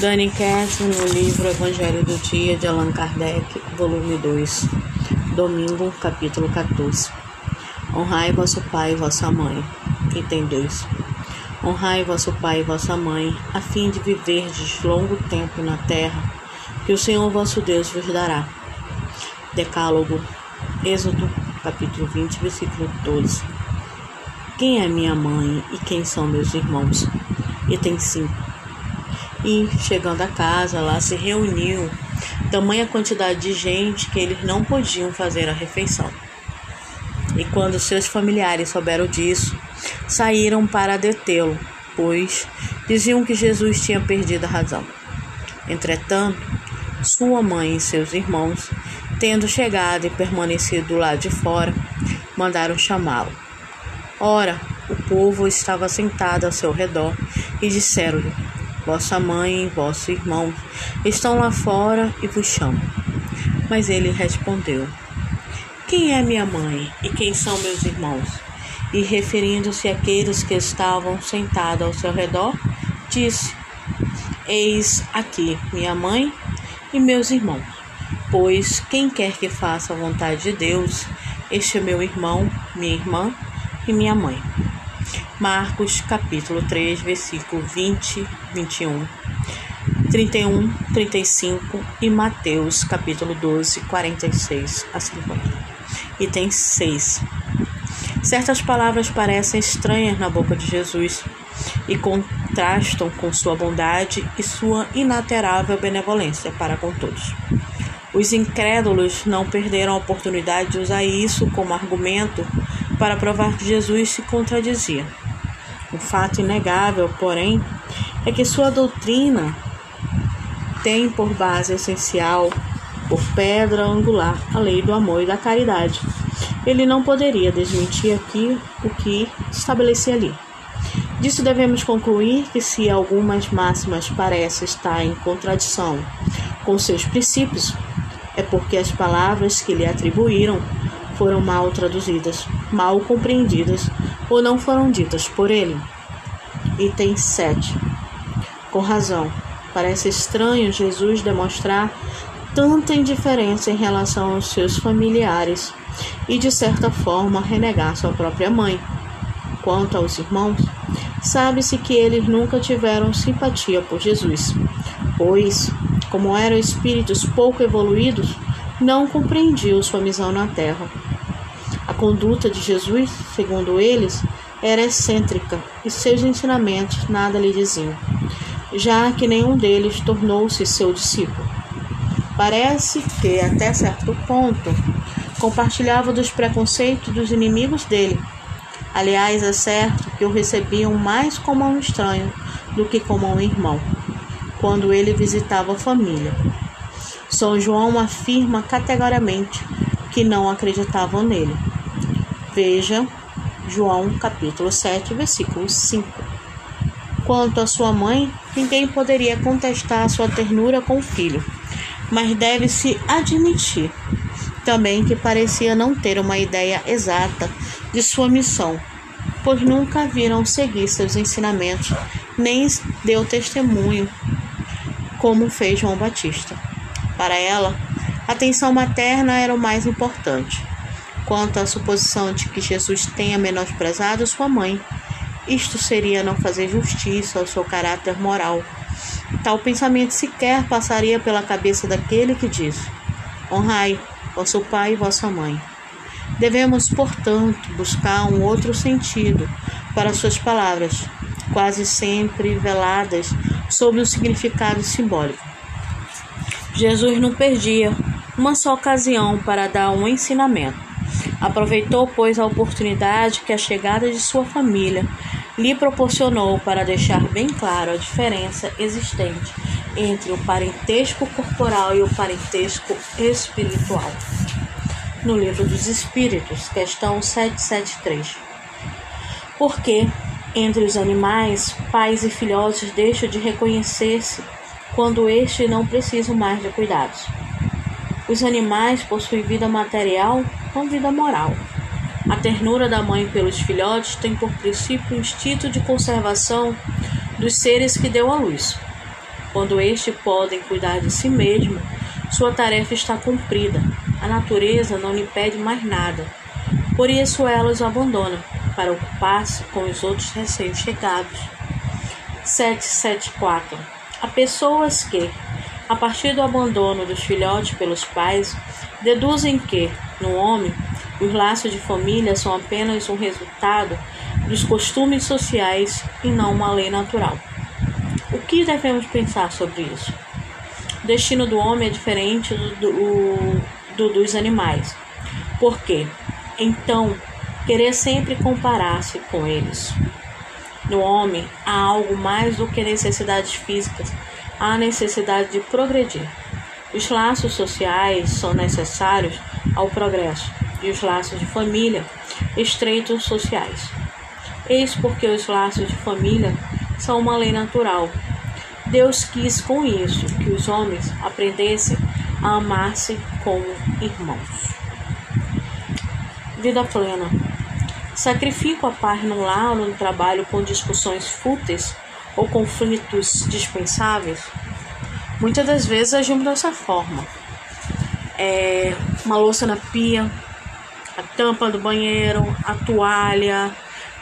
Dani Kess, no livro Evangelho do Dia de Allan Kardec, volume 2, domingo, capítulo 14. Honrai vosso pai e vossa mãe. Item 2. Honrai vosso pai e vossa mãe, a fim de viverdes longo tempo na terra, que o Senhor vosso Deus vos dará. Decálogo, Êxodo, capítulo 20, versículo 12. Quem é minha mãe e quem são meus irmãos? Item 5 e, chegando a casa, lá se reuniu tamanha quantidade de gente que eles não podiam fazer a refeição. E quando seus familiares souberam disso, saíram para detê-lo, pois diziam que Jesus tinha perdido a razão. Entretanto, sua mãe e seus irmãos, tendo chegado e permanecido do lado de fora, mandaram chamá-lo. Ora, o povo estava sentado ao seu redor e disseram-lhe: Vossa mãe e vosso irmão estão lá fora e vos chamam. Mas ele respondeu: Quem é minha mãe e quem são meus irmãos? E referindo-se àqueles que estavam sentados ao seu redor, disse: Eis aqui minha mãe e meus irmãos. Pois quem quer que faça a vontade de Deus, este é meu irmão, minha irmã e minha mãe. Marcos capítulo 3, versículo 20, 21, 31, 35 e Mateus capítulo 12, 46 a 50. Item 6. Certas palavras parecem estranhas na boca de Jesus e contrastam com sua bondade e sua inaterável benevolência para com todos. Os incrédulos não perderam a oportunidade de usar isso como argumento para provar que Jesus se contradizia. O fato inegável, porém, é que sua doutrina tem por base essencial, por pedra angular, a lei do amor e da caridade. Ele não poderia desmentir aqui o que estabelecia ali. Disso devemos concluir que, se algumas máximas parecem estar em contradição com seus princípios, é porque as palavras que lhe atribuíram foram mal traduzidas, mal compreendidas ou não foram ditas por ele. Item 7. Com razão, parece estranho Jesus demonstrar tanta indiferença em relação aos seus familiares e, de certa forma, renegar sua própria mãe. Quanto aos irmãos, sabe-se que eles nunca tiveram simpatia por Jesus, pois, como eram espíritos pouco evoluídos, não compreendiam sua missão na terra. Conduta de Jesus, segundo eles, era excêntrica e seus ensinamentos nada lhe diziam, já que nenhum deles tornou-se seu discípulo. Parece que, até certo ponto, compartilhava dos preconceitos dos inimigos dele. Aliás, é certo que o recebiam mais como um estranho do que como um irmão, quando ele visitava a família. São João afirma categoricamente que não acreditavam nele. Veja João capítulo 7, versículo 5. Quanto à sua mãe, ninguém poderia contestar sua ternura com o filho, mas deve-se admitir também que parecia não ter uma ideia exata de sua missão, pois nunca viram seguir seus ensinamentos, nem deu testemunho, como fez João Batista. Para ela, a atenção materna era o mais importante. Quanto à suposição de que Jesus tenha menosprezado sua mãe, isto seria não fazer justiça ao seu caráter moral. Tal pensamento sequer passaria pela cabeça daquele que diz: Honrai vosso pai e vossa mãe. Devemos, portanto, buscar um outro sentido para suas palavras, quase sempre veladas sob um significado simbólico. Jesus não perdia uma só ocasião para dar um ensinamento. Aproveitou, pois, a oportunidade que a chegada de sua família lhe proporcionou para deixar bem claro a diferença existente entre o parentesco corporal e o parentesco espiritual. No Livro dos Espíritos, questão 773. Porque entre os animais, pais e filhotes deixam de reconhecer-se quando estes não precisam mais de cuidados. Os animais possuem vida material com vida moral. A ternura da mãe pelos filhotes tem por princípio o instinto de conservação dos seres que deu à luz. Quando estes podem cuidar de si mesmo, sua tarefa está cumprida. A natureza não lhe pede mais nada. Por isso ela os abandona para ocupar-se com os outros recém-chegados. 774. Há pessoas que, a partir do abandono dos filhotes pelos pais, deduzem que, no homem, os laços de família são apenas um resultado dos costumes sociais e não uma lei natural. O que devemos pensar sobre isso? O destino do homem é diferente do, do, do dos animais. Por quê? Então, querer sempre comparar-se com eles. No homem há algo mais do que necessidades físicas, há necessidade de progredir. Os laços sociais são necessários ao progresso e os laços de família estreitos sociais. Eis porque os laços de família são uma lei natural. Deus quis com isso que os homens aprendessem a amar-se como irmãos. Vida plena. Sacrifico a paz no lar no trabalho com discussões fúteis ou conflitos dispensáveis? Muitas das vezes agimos dessa forma. É uma louça na pia, a tampa do banheiro, a toalha,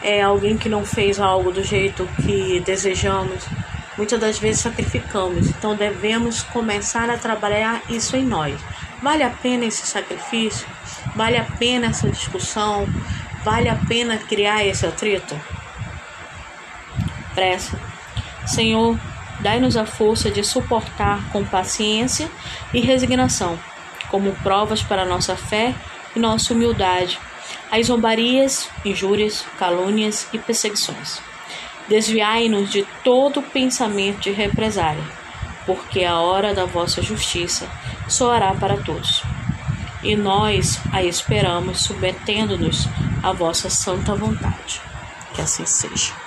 é alguém que não fez algo do jeito que desejamos. Muitas das vezes sacrificamos, então devemos começar a trabalhar isso em nós. Vale a pena esse sacrifício? Vale a pena essa discussão? Vale a pena criar esse atrito? Pressa. Senhor, dai-nos a força de suportar com paciência e resignação, como provas para nossa fé e nossa humildade, as zombarias, injúrias, calúnias e perseguições. Desviai-nos de todo pensamento de represália, porque a hora da vossa justiça soará para todos e nós a esperamos, submetendo-nos à vossa santa vontade. Que assim seja.